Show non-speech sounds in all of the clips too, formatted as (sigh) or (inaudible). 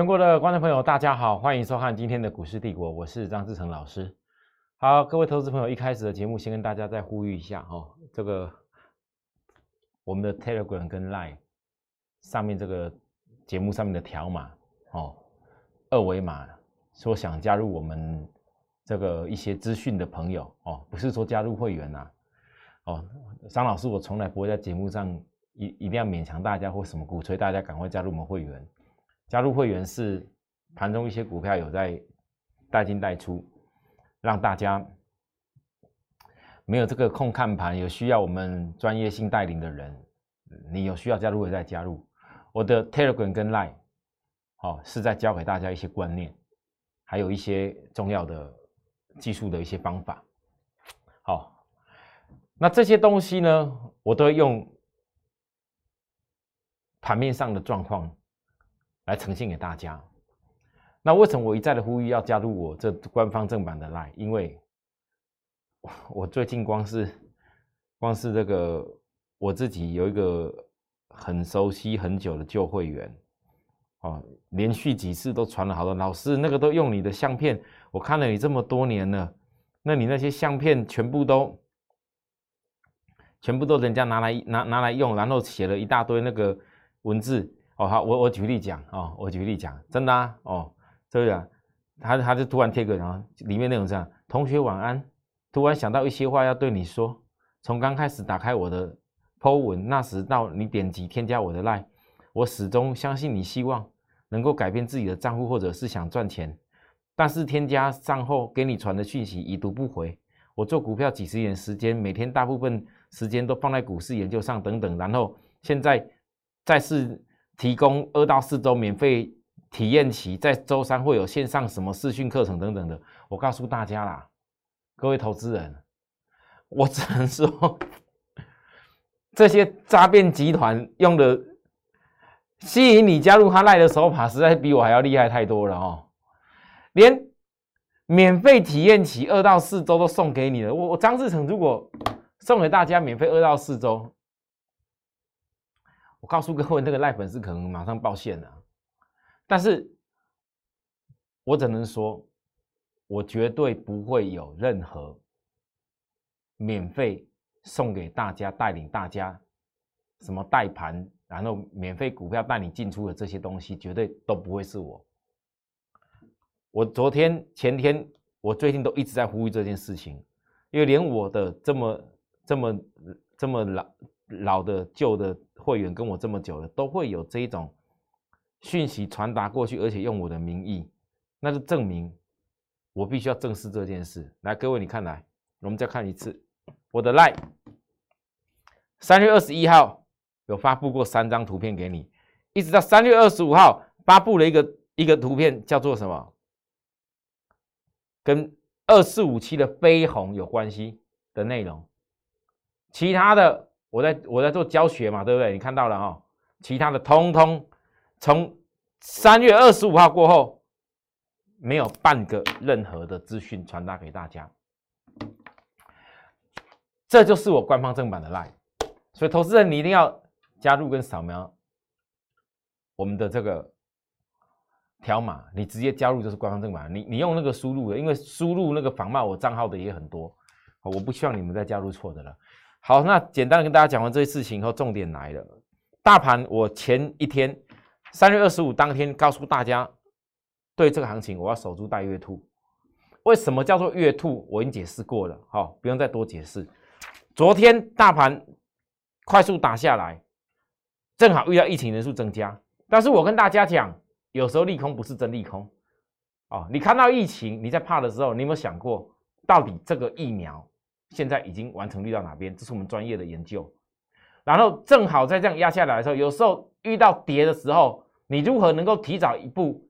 全国的观众朋友，大家好，欢迎收看今天的股市帝国，我是张志成老师。好，各位投资朋友，一开始的节目先跟大家再呼吁一下哦，这个我们的 Telegram 跟 Line 上面这个节目上面的条码哦，二维码，说想加入我们这个一些资讯的朋友哦，不是说加入会员呐，哦，张老师我从来不会在节目上一一定要勉强大家或什么鼓吹大家赶快加入我们会员，加入会员是盘中一些股票有在带进带出。让大家没有这个空看盘，有需要我们专业性带领的人，你有需要加入的再加入。我的 Telegram 跟 Line，好是在教给大家一些观念，还有一些重要的技术的一些方法。好，那这些东西呢，我都用盘面上的状况来呈现给大家。那为什么我一再的呼吁要加入我这官方正版的 Line？因为我最近光是光是这个我自己有一个很熟悉很久的旧会员哦，连续几次都传了好多老师，那个都用你的相片，我看了你这么多年了，那你那些相片全部都全部都人家拿来拿拿来用，然后写了一大堆那个文字哦，好，我我举例讲哦，我举例讲，真的啊哦。这样，他他就突然贴个，然后里面内容这样：同学晚安。突然想到一些话要对你说。从刚开始打开我的 Po 文那时到你点击添加我的 Line，我始终相信你希望能够改变自己的账户，或者是想赚钱。但是添加账后给你传的讯息已读不回。我做股票几十年时间，每天大部分时间都放在股市研究上等等。然后现在再次提供二到四周免费。体验期在周三会有线上什么视讯课程等等的，我告诉大家啦，各位投资人，我只能说，这些诈骗集团用的吸引你加入他赖的手法，实在比我还要厉害太多了哦！连免费体验期二到四周都送给你了，我我张志成如果送给大家免费二到四周，我告诉各位，那个赖粉丝可能马上爆线了。但是，我只能说，我绝对不会有任何免费送给大家、带领大家什么带盘，然后免费股票带你进出的这些东西，绝对都不会是我。我昨天、前天，我最近都一直在呼吁这件事情，因为连我的这么、这么、这么老老的旧的会员，跟我这么久了，都会有这一种。讯息传达过去，而且用我的名义，那就证明我必须要正视这件事。来，各位，你看来，我们再看一次我的 line，三月二十一号有发布过三张图片给你，一直到三月二十五号发布了一个一个图片，叫做什么？跟二四五七的飞鸿有关系的内容。其他的，我在我在做教学嘛，对不对？你看到了哈，其他的通通。从三月二十五号过后，没有半个任何的资讯传达给大家，这就是我官方正版的 line。所以投资人你一定要加入跟扫描我们的这个条码，你直接加入就是官方正版。你你用那个输入的，因为输入那个仿冒我账号的也很多，我不希望你们再加入错的了。好，那简单的跟大家讲完这些事情以后，重点来了，大盘我前一天。三月二十五当天告诉大家，对这个行情我要守株待月兔。为什么叫做月兔？我已经解释过了，好，不用再多解释。昨天大盘快速打下来，正好遇到疫情人数增加。但是我跟大家讲，有时候利空不是真利空哦。你看到疫情，你在怕的时候，你有没有想过，到底这个疫苗现在已经完成率到哪边？这是我们专业的研究。然后正好在这样压下来的时候，有时候。遇到跌的时候，你如何能够提早一步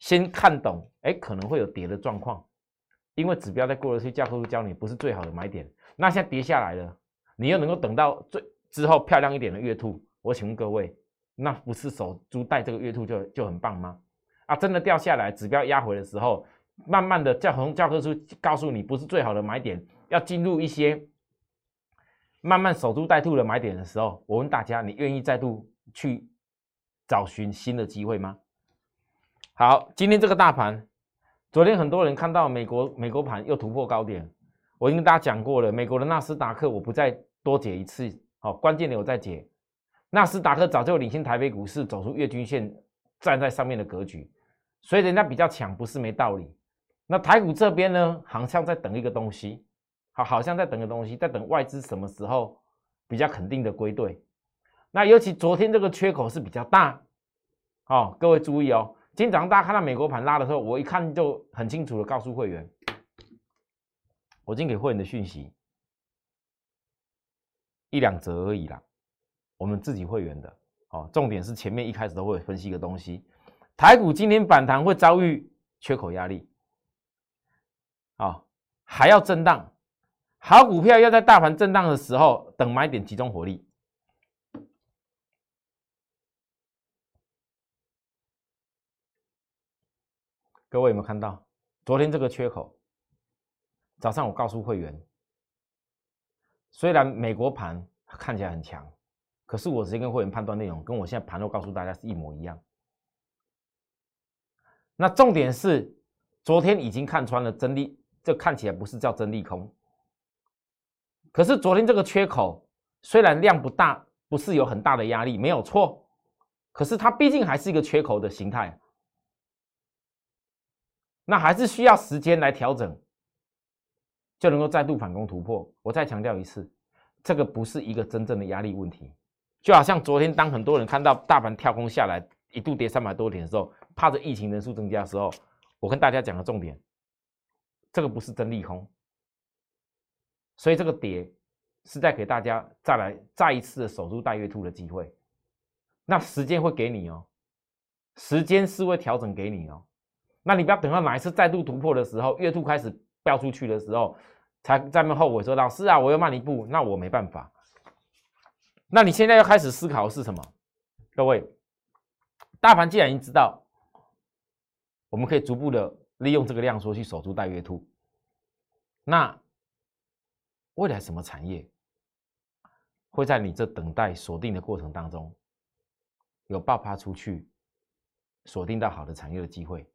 先看懂？哎，可能会有跌的状况，因为指标在过了去教科书教你不是最好的买点。那现在跌下来了，你又能够等到最之后漂亮一点的月兔？我请问各位，那不是守株待这个月兔就就很棒吗？啊，真的掉下来，指标压回的时候，慢慢的教从教科书告诉你不是最好的买点，要进入一些慢慢守株待兔的买点的时候，我问大家，你愿意再度去？找寻新的机会吗？好，今天这个大盘，昨天很多人看到美国美国盘又突破高点，我已经跟大家讲过了，美国的纳斯达克我不再多解一次，好，关键的我再解。纳斯达克早就领先台北股市走出月均线，站在上面的格局，所以人家比较强不是没道理。那台股这边呢，好像在等一个东西，好，好像在等个东西，在等外资什么时候比较肯定的归队。那尤其昨天这个缺口是比较大，哦，各位注意哦。今天早上大家看到美国盘拉的时候，我一看就很清楚的告诉会员，我今天给会员的讯息一两折而已啦，我们自己会员的哦。重点是前面一开始都会分析一个东西，台股今天反弹会遭遇缺口压力，啊，还要震荡，好股票要在大盘震荡的时候等买点集中火力。各位有没有看到昨天这个缺口？早上我告诉会员，虽然美国盘看起来很强，可是我直接跟会员判断内容，跟我现在盘后告诉大家是一模一样。那重点是，昨天已经看穿了真利，这看起来不是叫真利空。可是昨天这个缺口虽然量不大，不是有很大的压力，没有错，可是它毕竟还是一个缺口的形态。那还是需要时间来调整，就能够再度反攻突破。我再强调一次，这个不是一个真正的压力问题。就好像昨天，当很多人看到大盘跳空下来，一度跌三百多点的时候，怕着疫情人数增加的时候，我跟大家讲的重点，这个不是真利空。所以这个跌是在给大家再来再一次的守住大月兔的机会。那时间会给你哦，时间是会调整给你哦。那你不要等到哪一次再度突破的时候，月兔开始飙出去的时候，才在那后悔说：“老师啊，我又慢了一步。”那我没办法。那你现在要开始思考是什么？各位，大盘既然已经知道，我们可以逐步的利用这个量缩去守住待月兔。那未来什么产业会在你这等待锁定的过程当中有爆发出去，锁定到好的产业的机会？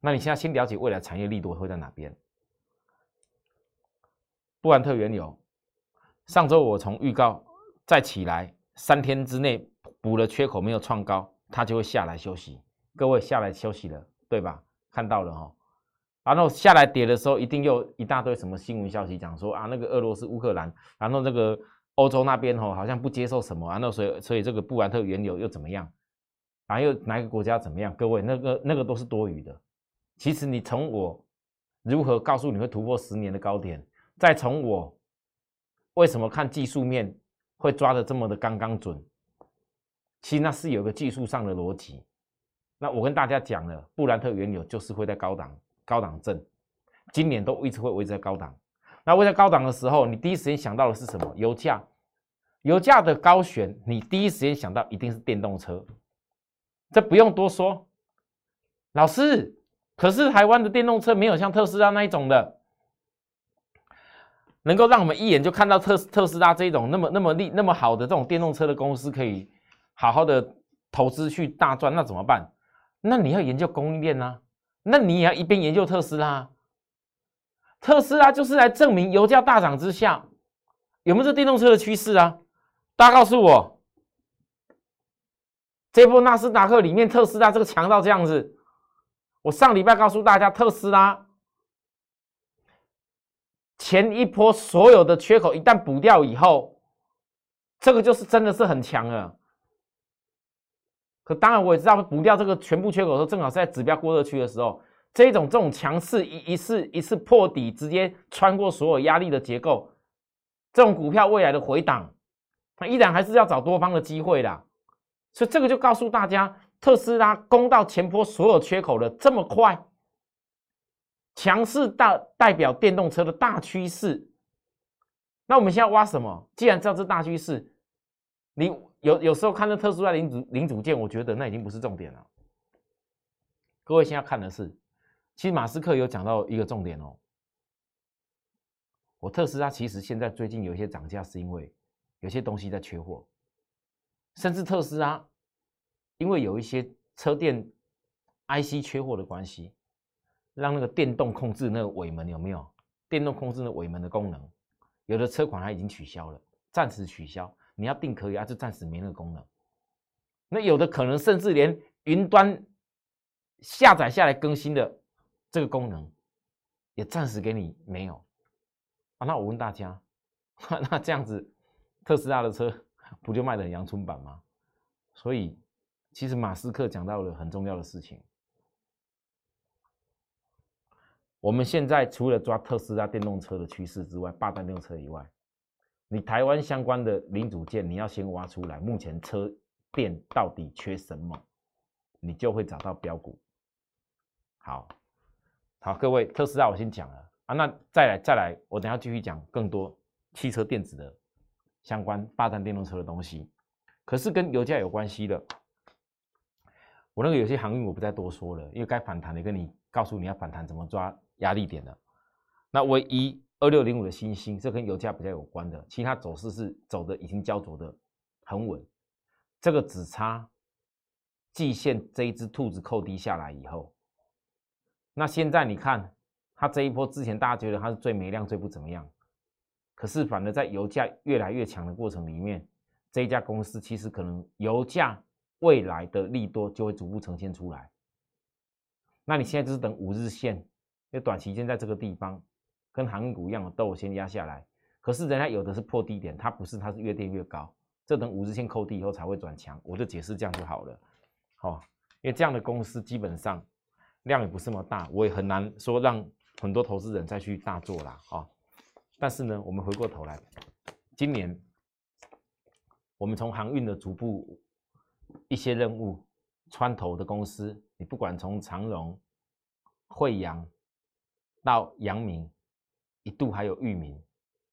那你现在先了解未来产业力度会在哪边？布兰特原油，上周我从预告再起来，三天之内补了缺口没有创高，它就会下来休息。各位下来休息了，对吧？看到了哈。然后下来跌的时候，一定又一大堆什么新闻消息讲说啊，那个俄罗斯乌克兰，然后这个欧洲那边哦，好像不接受什么，然后所以所以这个布兰特原油又怎么样？然后又哪个国家怎么样？各位那个那个都是多余的。其实你从我如何告诉你会突破十年的高点，再从我为什么看技术面会抓的这么的刚刚准，其实那是有个技术上的逻辑。那我跟大家讲了，布兰特原油就是会在高档高档震，今年都一直会维持在高档。那位在高档的时候，你第一时间想到的是什么？油价，油价的高悬，你第一时间想到一定是电动车，这不用多说，老师。可是台湾的电动车没有像特斯拉那一种的，能够让我们一眼就看到特特斯拉这一种那么那么厉那么好的这种电动车的公司，可以好好的投资去大赚，那怎么办？那你要研究供应链呢？那你也要一边研究特斯拉。特斯拉就是来证明油价大涨之下有没有这电动车的趋势啊？大家告诉我，这波纳斯达克里面特斯拉这个强到这样子。我上礼拜告诉大家，特斯拉前一波所有的缺口一旦补掉以后，这个就是真的是很强了。可当然我也知道，补掉这个全部缺口的时候，正好是在指标过热区的时候，这种这种强势一一次一次破底，直接穿过所有压力的结构，这种股票未来的回档，它依然还是要找多方的机会的。所以这个就告诉大家。特斯拉攻到前坡所有缺口的这么快，强势大代表电动车的大趋势。那我们现在挖什么？既然知道这大趋势，你有有时候看到特斯拉零组零组件，我觉得那已经不是重点了。各位现在看的是，其实马斯克有讲到一个重点哦。我特斯拉其实现在最近有一些涨价，是因为有些东西在缺货，甚至特斯拉。因为有一些车电 IC 缺货的关系，让那个电动控制那个尾门有没有？电动控制那尾门的功能，有的车款它已经取消了，暂时取消。你要定可以，啊，就暂时没那个功能？那有的可能甚至连云端下载下来更新的这个功能，也暂时给你没有啊？那我问大家，(laughs) 那这样子特斯拉的车 (laughs) 不就卖的很阳春版吗？所以，其实马斯克讲到了很重要的事情。我们现在除了抓特斯拉电动车的趋势之外，霸占电动车以外，你台湾相关的零组件，你要先挖出来。目前车电到底缺什么，你就会找到标股。好，好，各位，特斯拉我先讲了啊，那再来再来，我等下继续讲更多汽车电子的相关霸占电动车的东西。可是跟油价有关系的，我那个有些航运我不再多说了，因为该反弹的跟你告诉你要反弹怎么抓。压力点的，那唯一二六零五的星星，这跟油价比较有关的，其他走势是走的已经焦灼的很稳，这个只差季线这一只兔子扣低下来以后，那现在你看它这一波之前大家觉得它是最没量最不怎么样，可是反而在油价越来越强的过程里面，这一家公司其实可能油价未来的利多就会逐步呈现出来，那你现在就是等五日线。因为短期间在这个地方，跟航运股一样，都有先压下来。可是人家有的是破低点，它不是，它是越跌越高。这等五日线扣低以后才会转强。我就解释这样就好了。好，因为这样的公司基本上量也不是那么大，我也很难说让很多投资人再去大做啦。啊，但是呢，我们回过头来，今年我们从航运的逐步一些任务穿头的公司，你不管从长荣、惠阳。到阳明，一度还有域名，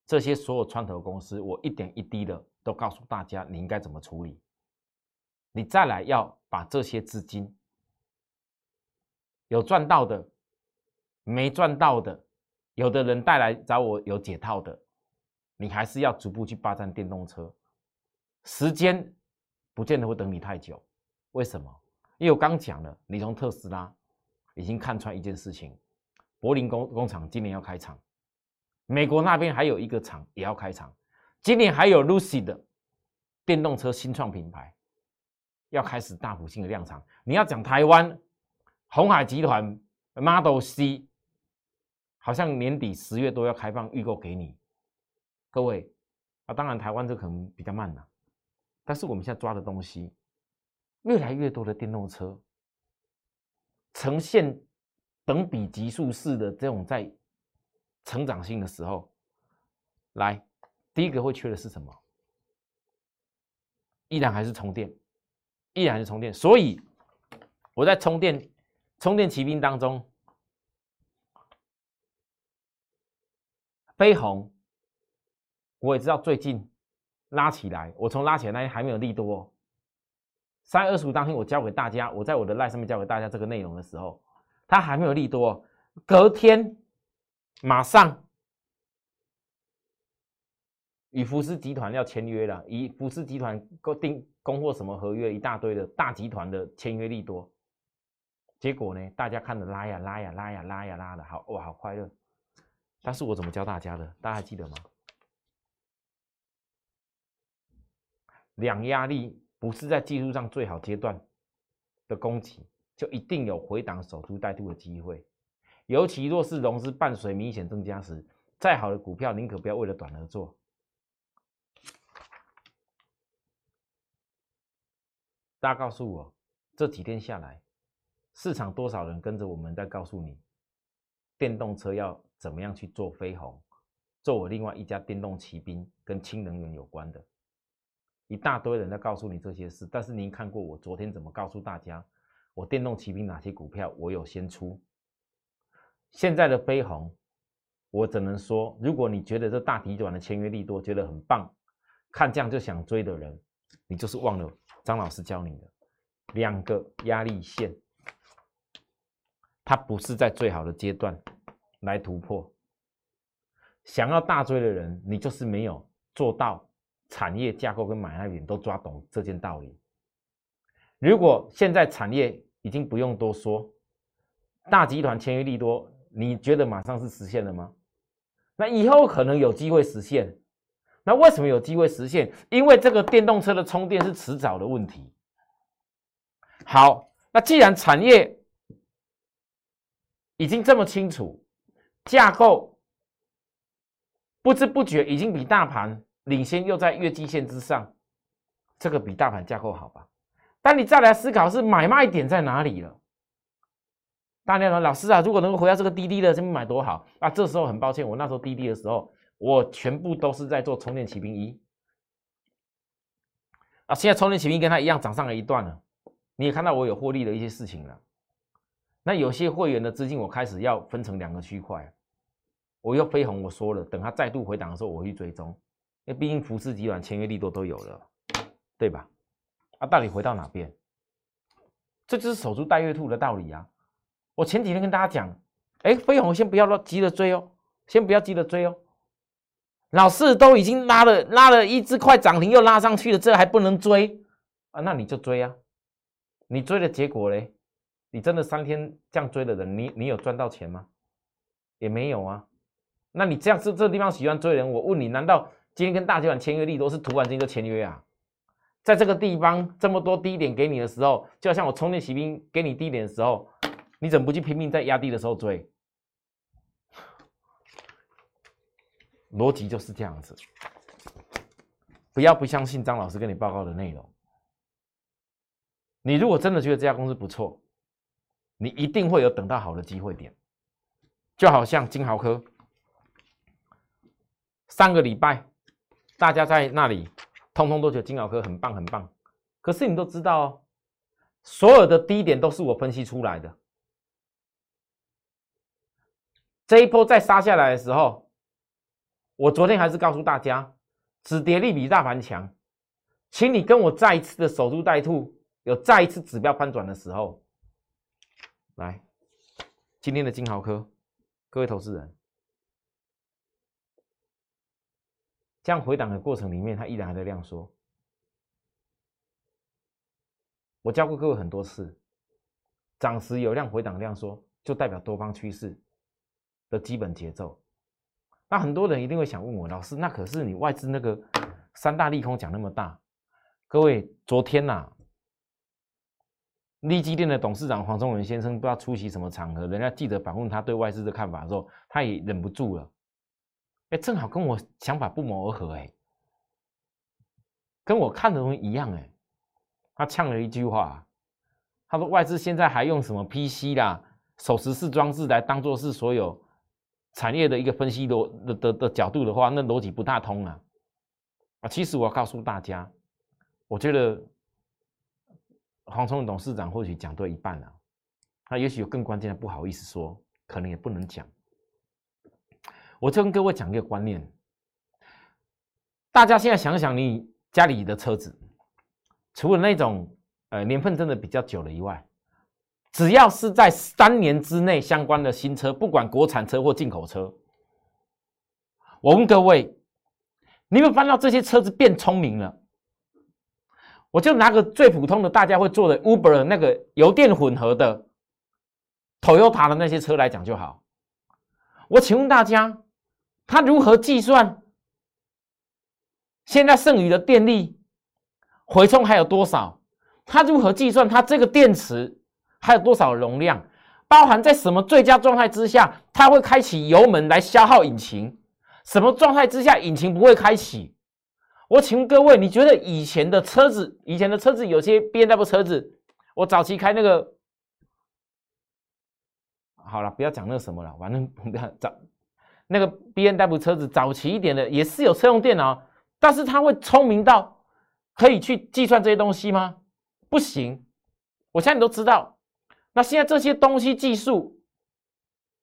这些所有创投公司，我一点一滴的都告诉大家，你应该怎么处理。你再来要把这些资金有赚到的，没赚到的，有的人带来找我有解套的，你还是要逐步去霸占电动车。时间不见得会等你太久，为什么？因为我刚讲了，你从特斯拉已经看穿一件事情。柏林工工厂今年要开厂，美国那边还有一个厂也要开厂，今年还有 Lucy 的电动车新创品牌要开始大幅性的量产。你要讲台湾红海集团 Model C，好像年底十月都要开放预购给你，各位啊，当然台湾这可能比较慢了，但是我们现在抓的东西，越来越多的电动车呈现。等比级数式的这种在成长性的时候，来第一个会缺的是什么？依然还是充电，依然是充电。所以我在充电充电骑兵当中，飞鸿我也知道最近拉起来，我从拉起来那天还没有利多。三月二十五当天我教给大家，我在我的 line 上面教给大家这个内容的时候。它还没有利多，隔天马上与福斯集团要签约了，以福斯集团购订供货什么合约，一大堆的大集团的签约利多。结果呢，大家看着拉呀拉呀拉呀拉呀拉的，好哇，好快乐。但是我怎么教大家的？大家还记得吗？两压力不是在技术上最好阶段的攻击。就一定有回档守株待兔的机会，尤其若是融资伴随明显增加时，再好的股票宁可不要为了短而做。大家告诉我，这几天下来，市场多少人跟着我们在告诉你，电动车要怎么样去做飞鸿，做我另外一家电动骑兵跟氢能源有关的，一大堆人在告诉你这些事。但是您看过我昨天怎么告诉大家？我电动骑兵哪些股票我有先出？现在的飞鸿，我只能说，如果你觉得这大体短的签约力多，觉得很棒，看这样就想追的人，你就是忘了张老师教你的两个压力线，它不是在最好的阶段来突破。想要大追的人，你就是没有做到产业架构跟买卖点都抓懂这件道理。如果现在产业，已经不用多说，大集团签约利多，你觉得马上是实现了吗？那以后可能有机会实现。那为什么有机会实现？因为这个电动车的充电是迟早的问题。好，那既然产业已经这么清楚，架构不知不觉已经比大盘领先，又在月季线之上，这个比大盘架构好吧？但你再来思考是买卖点在哪里了？大家说，老师啊，如果能够回到这个滴滴的这边买多好啊！这时候很抱歉，我那时候滴滴的时候，我全部都是在做充电骑兵一啊。现在充电骑兵跟它一样涨上了一段了，你也看到我有获利的一些事情了。那有些会员的资金，我开始要分成两个区块。我又飞鸿，我说了，等它再度回档的时候，我会追踪，因为毕竟福斯集团签约力度都有了，对吧？啊，到底回到哪边？这就是守株待兔的道理啊！我前几天跟大家讲，哎，飞鸿先不要急着追哦，先不要急着追哦。老四都已经拉了拉了一只快涨停，又拉上去了，这还不能追啊？那你就追啊！你追的结果嘞？你真的三天这样追的人，你你有赚到钱吗？也没有啊。那你这样是这地方喜欢追人？我问你，难道今天跟大集团签约利都是突然间就签约啊？在这个地方这么多低点给你的时候，就像我充电骑兵给你低点的时候。你怎么不去拼命在压低的时候追？逻辑就是这样子。不要不相信张老师跟你报告的内容。你如果真的觉得这家公司不错，你一定会有等到好的机会点。就好像金豪科，上个礼拜大家在那里通通都觉得金豪科很棒很棒，可是你都知道哦，所有的低点都是我分析出来的。这一波再杀下来的时候，我昨天还是告诉大家，止跌力比大盘强，请你跟我再一次的守株待兔，有再一次指标翻转的时候，来，今天的金豪科，各位投资人，这样回档的过程里面，它依然还在量缩。我教过各位很多次，涨时有量回档量缩，就代表多方趋势。的基本节奏，那很多人一定会想问我，老师，那可是你外资那个三大利空讲那么大，各位，昨天呐，利基店的董事长黄忠文先生不知道出席什么场合，人家记者访问他对外资的看法的时候，他也忍不住了，哎，正好跟我想法不谋而合，哎，跟我看的东西一样，哎，他呛了一句话，他说外资现在还用什么 PC 啦，手持式装置来当做是所有。产业的一个分析逻的的的角度的话，那逻辑不大通啊！啊，其实我要告诉大家，我觉得黄聪董事长或许讲对一半了，他也许有更关键的，不好意思说，可能也不能讲。我就跟各位讲一个观念，大家现在想想，你家里的车子，除了那种呃年份真的比较久了以外，只要是在三年之内相关的新车，不管国产车或进口车，我问各位，你有没有发这些车子变聪明了？我就拿个最普通的大家会做的 Uber 那个油电混合的 Toyota 的那些车来讲就好。我请问大家，它如何计算现在剩余的电力回充还有多少？它如何计算它这个电池？还有多少容量？包含在什么最佳状态之下，它会开启油门来消耗引擎？什么状态之下引擎不会开启？我请问各位，你觉得以前的车子，以前的车子有些 B N W 车子，我早期开那个，好了，不要讲那个什么了，反正不要早那个 B N W 车子早期一点的也是有车用电脑，但是它会聪明到可以去计算这些东西吗？不行，我现在你都知道。那现在这些东西技术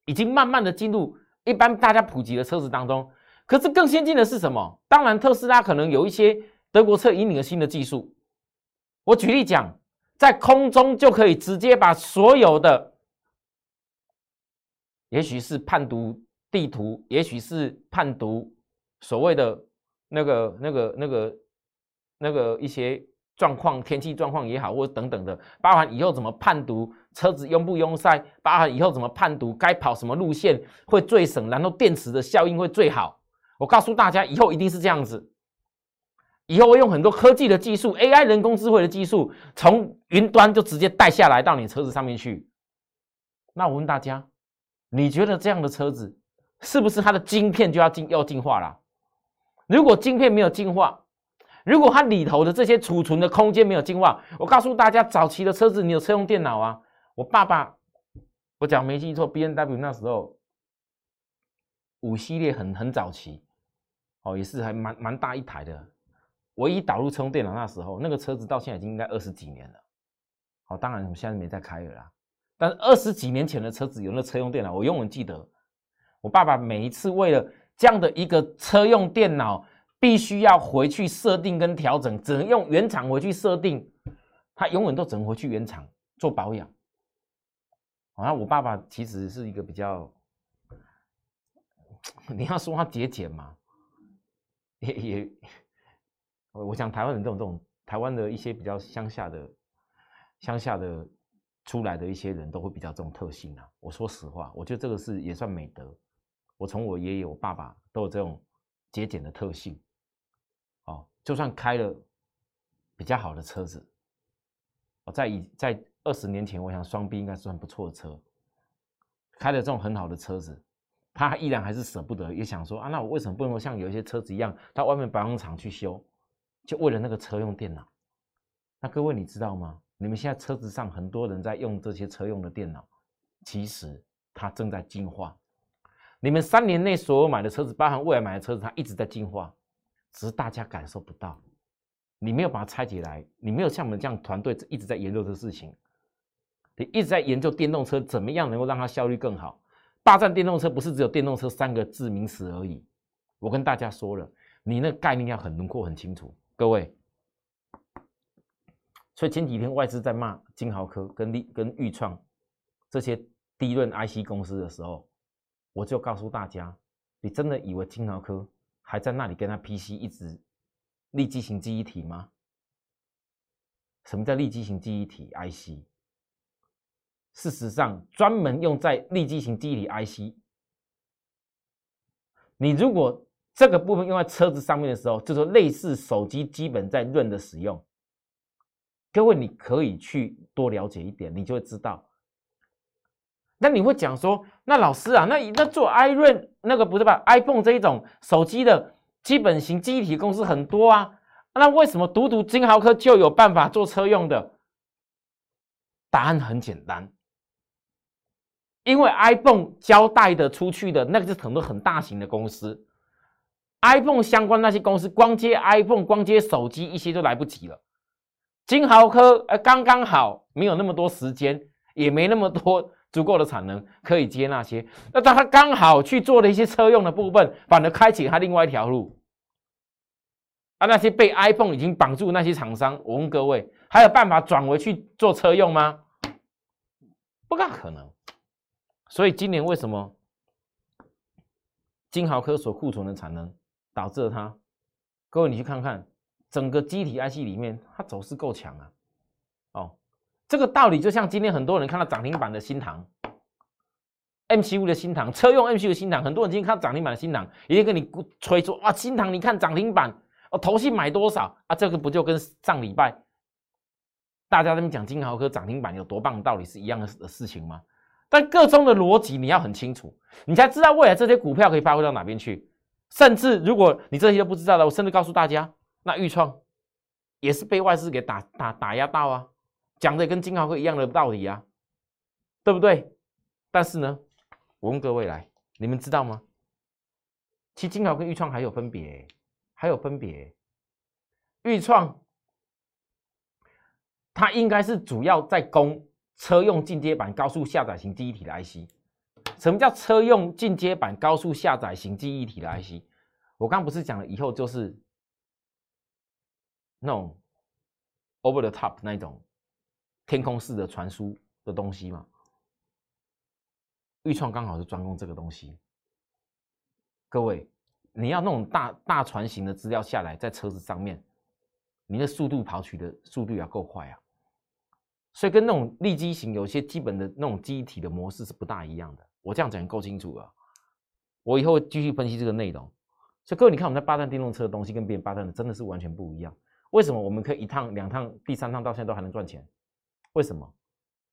已经慢慢的进入一般大家普及的车子当中，可是更先进的是什么？当然特斯拉可能有一些德国车引领的新的技术。我举例讲，在空中就可以直接把所有的，也许是判读地图，也许是判读所谓的那个、那个、那个、那个一些状况、天气状况也好，或等等的，包含以后怎么判读车子拥不拥塞，包含以后怎么判读该跑什么路线会最省，然后电池的效应会最好。我告诉大家，以后一定是这样子。以后会用很多科技的技术，AI 人工智慧的技术，从云端就直接带下来到你车子上面去。那我问大家，你觉得这样的车子是不是它的晶片就要进要进化了？如果晶片没有进化，如果它里头的这些储存的空间没有进化，我告诉大家，早期的车子你有车用电脑啊。我爸爸，我讲没记错，B N W 那时候五系列很很早期，哦，也是还蛮蛮大一台的。唯一导入车用电脑那时候，那个车子到现在已经应该二十几年了。好，当然我们现在没在开了啦。但是二十几年前的车子有那车用电脑，我永远记得。我爸爸每一次为了这样的一个车用电脑，必须要回去设定跟调整，只能用原厂回去设定，他永远都只能回去原厂做保养。好，我爸爸其实是一个比较，(laughs) 你要说他节俭嘛，也也。我我想台湾人这种这种台湾的一些比较乡下的乡下的出来的一些人都会比较这种特性啊。我说实话，我觉得这个是也算美德。我从我爷爷、我爸爸都有这种节俭的特性。哦，就算开了比较好的车子，哦，在以在二十年前，我想双 B 应该算不错的车，开了这种很好的车子，他依然还是舍不得，也想说啊，那我为什么不能像有一些车子一样，到外面保养厂去修？就为了那个车用电脑，那各位你知道吗？你们现在车子上很多人在用这些车用的电脑，其实它正在进化。你们三年内所有买的车子，包含未来买的车子，它一直在进化，只是大家感受不到。你没有把它拆解来，你没有像我们这样团队一直在研究这事情，你一直在研究电动车怎么样能够让它效率更好。霸占电动车不是只有电动车三个字名词而已。我跟大家说了，你那概念要很轮廓很清楚。各位，所以前几天外资在骂金豪科跟立跟裕创这些低润 IC 公司的时候，我就告诉大家：你真的以为金豪科还在那里跟他 PC 一直立基型记忆体吗？什么叫立基型记忆体 IC？事实上，专门用在立基型记忆体 IC，你如果。这个部分用在车子上面的时候，就是类似手机基本在润的使用。各位，你可以去多了解一点，你就会知道。那你会讲说，那老师啊，那那做 i 润那个不是吧？iPhone 这一种手机的基本型记忆体公司很多啊，那为什么独独金豪科就有办法做车用的？答案很简单，因为 iPhone 交代的出去的那个是很多很大型的公司。iPhone 相关那些公司，光接 iPhone，光接手机一些就来不及了。金豪科呃刚刚好，没有那么多时间，也没那么多足够的产能 (laughs) 可以接那些。那当他刚好去做了一些车用的部分，反而开启他另外一条路。啊，那些被 iPhone 已经绑住那些厂商，我问各位，还有办法转回去做车用吗？不大可能。所以今年为什么金豪科所库存的产能？导致了它，各位你去看看整个机体 IC 里面，它走势够强啊！哦，这个道理就像今天很多人看到涨停板的新塘，M75 的新塘，车用 M75 的新塘，很多人今天看到涨停板的新塘，也跟你吹说哇，新塘你看涨停板，哦，头信买多少啊？这个不就跟上礼拜大家在那讲金豪科涨停板有多棒，道理是一样的的事情吗？但各中的逻辑你要很清楚，你才知道未来这些股票可以发挥到哪边去。甚至如果你这些都不知道的，我甚至告诉大家，那豫创也是被外资给打打打压到啊，讲的跟金豪哥一样的道理啊，对不对？但是呢，我问各位来，你们知道吗？其实金豪跟豫创还有分别，还有分别。豫创它应该是主要在供车用进阶版高速下载型记忆体的 IC。什么叫车用进阶版高速下载型记忆体的 IC？我刚不是讲了，以后就是那种 over the top 那种天空式的传输的东西嘛？预创刚好是专攻这个东西。各位，你要那种大大船型的资料下来在车子上面，你的速度跑取的速度要够快啊。所以跟那种立基型有些基本的那种机体的模式是不大一样的。我这样讲够清楚了。我以后继续分析这个内容。所以各位，你看我们在八段电动车的东西跟别人八段的真的是完全不一样。为什么我们可以一趟、两趟、第三趟到现在都还能赚钱？为什么？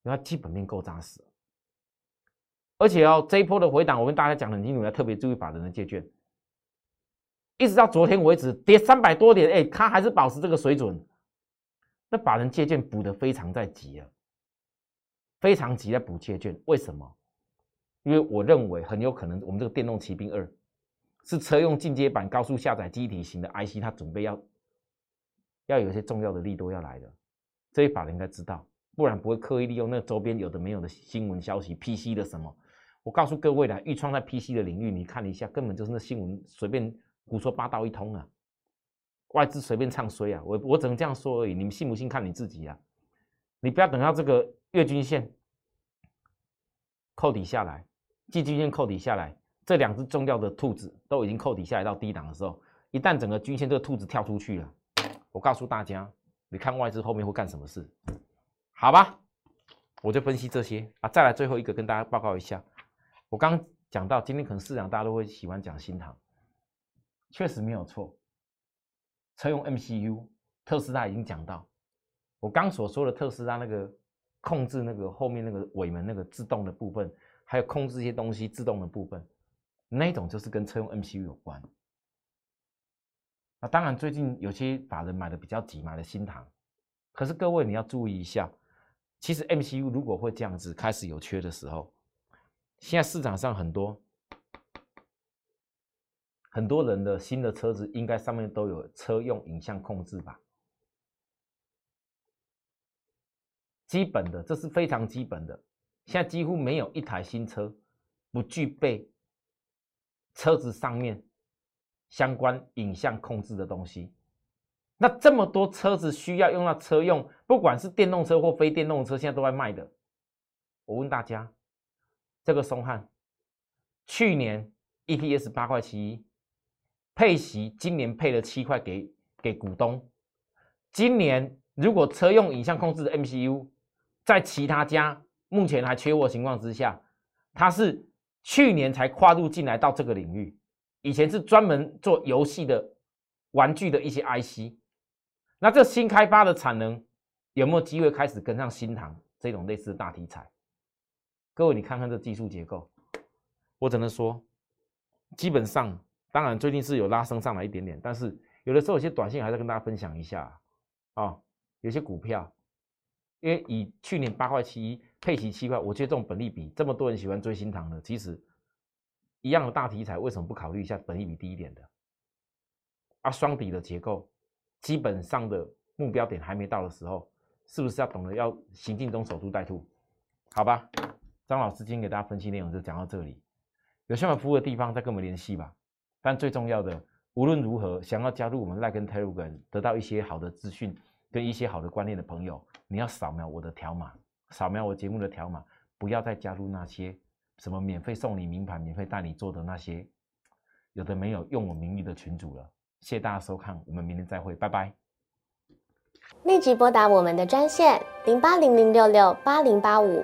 因为它基本面够扎实。而且哦，这一波的回档，我跟大家讲很清楚，要特别注意法人的借券。一直到昨天为止，跌三百多点，哎，它还是保持这个水准。那法人借券补的非常在急啊，非常急在补借券。为什么？因为我认为很有可能，我们这个电动骑兵二是车用进阶版高速下载机体型的 IC，它准备要要有一些重要的利多要来的，这一法人应该知道，不然不会刻意利用那周边有的没有的新闻消息，PC 的什么。我告诉各位了，预创在 PC 的领域，你看了一下，根本就是那新闻随便胡说八道一通啊，外资随便唱衰啊，我我只能这样说而已，你们信不信看你自己啊，你不要等到这个月均线扣底下来，季均线扣底下来，这两只重要的兔子都已经扣底下来到低档的时候，一旦整个均线这个兔子跳出去了，我告诉大家，你看外资后面会干什么事？好吧，我就分析这些啊，再来最后一个跟大家报告一下。我刚讲到，今天可能市场大家都会喜欢讲新塘，确实没有错。车用 MCU，特斯拉已经讲到，我刚所说的特斯拉那个控制那个后面那个尾门那个自动的部分，还有控制一些东西自动的部分，那种就是跟车用 MCU 有关。那当然，最近有些法人买的比较急，买了新塘，可是各位你要注意一下，其实 MCU 如果会这样子开始有缺的时候。现在市场上很多很多人的新的车子，应该上面都有车用影像控制吧？基本的，这是非常基本的。现在几乎没有一台新车不具备车子上面相关影像控制的东西。那这么多车子需要用到车用，不管是电动车或非电动车，现在都在卖的。我问大家。这个松汉去年 EPS 八块七一，配息今年配了七块给给股东。今年如果车用影像控制的 MCU 在其他家目前还缺货情况之下，它是去年才跨入进来到这个领域，以前是专门做游戏的玩具的一些 IC。那这新开发的产能有没有机会开始跟上新塘这种类似的大题材？各位，你看看这技术结构，我只能说，基本上，当然最近是有拉升上来一点点，但是有的时候有些短线还是跟大家分享一下啊，有些股票，因为以去年八块七一配齐七块，我觉得这种本利比这么多人喜欢追新塘的，其实一样的大题材，为什么不考虑一下本利比低一点的？啊，双底的结构，基本上的目标点还没到的时候，是不是要懂得要行进中守株待兔？好吧。张老师今天给大家分析内容就讲到这里，有需要服务的地方再跟我们联系吧。但最重要的，无论如何想要加入我们赖根 Telegram，得到一些好的资讯跟一些好的观念的朋友，你要扫描我的条码，扫描我节目的条码，不要再加入那些什么免费送你名牌、免费带你做的那些有的没有用我名义的群主了。谢谢大家收看，我们明天再会，拜拜。立即拨打我们的专线零八零零六六八零八五。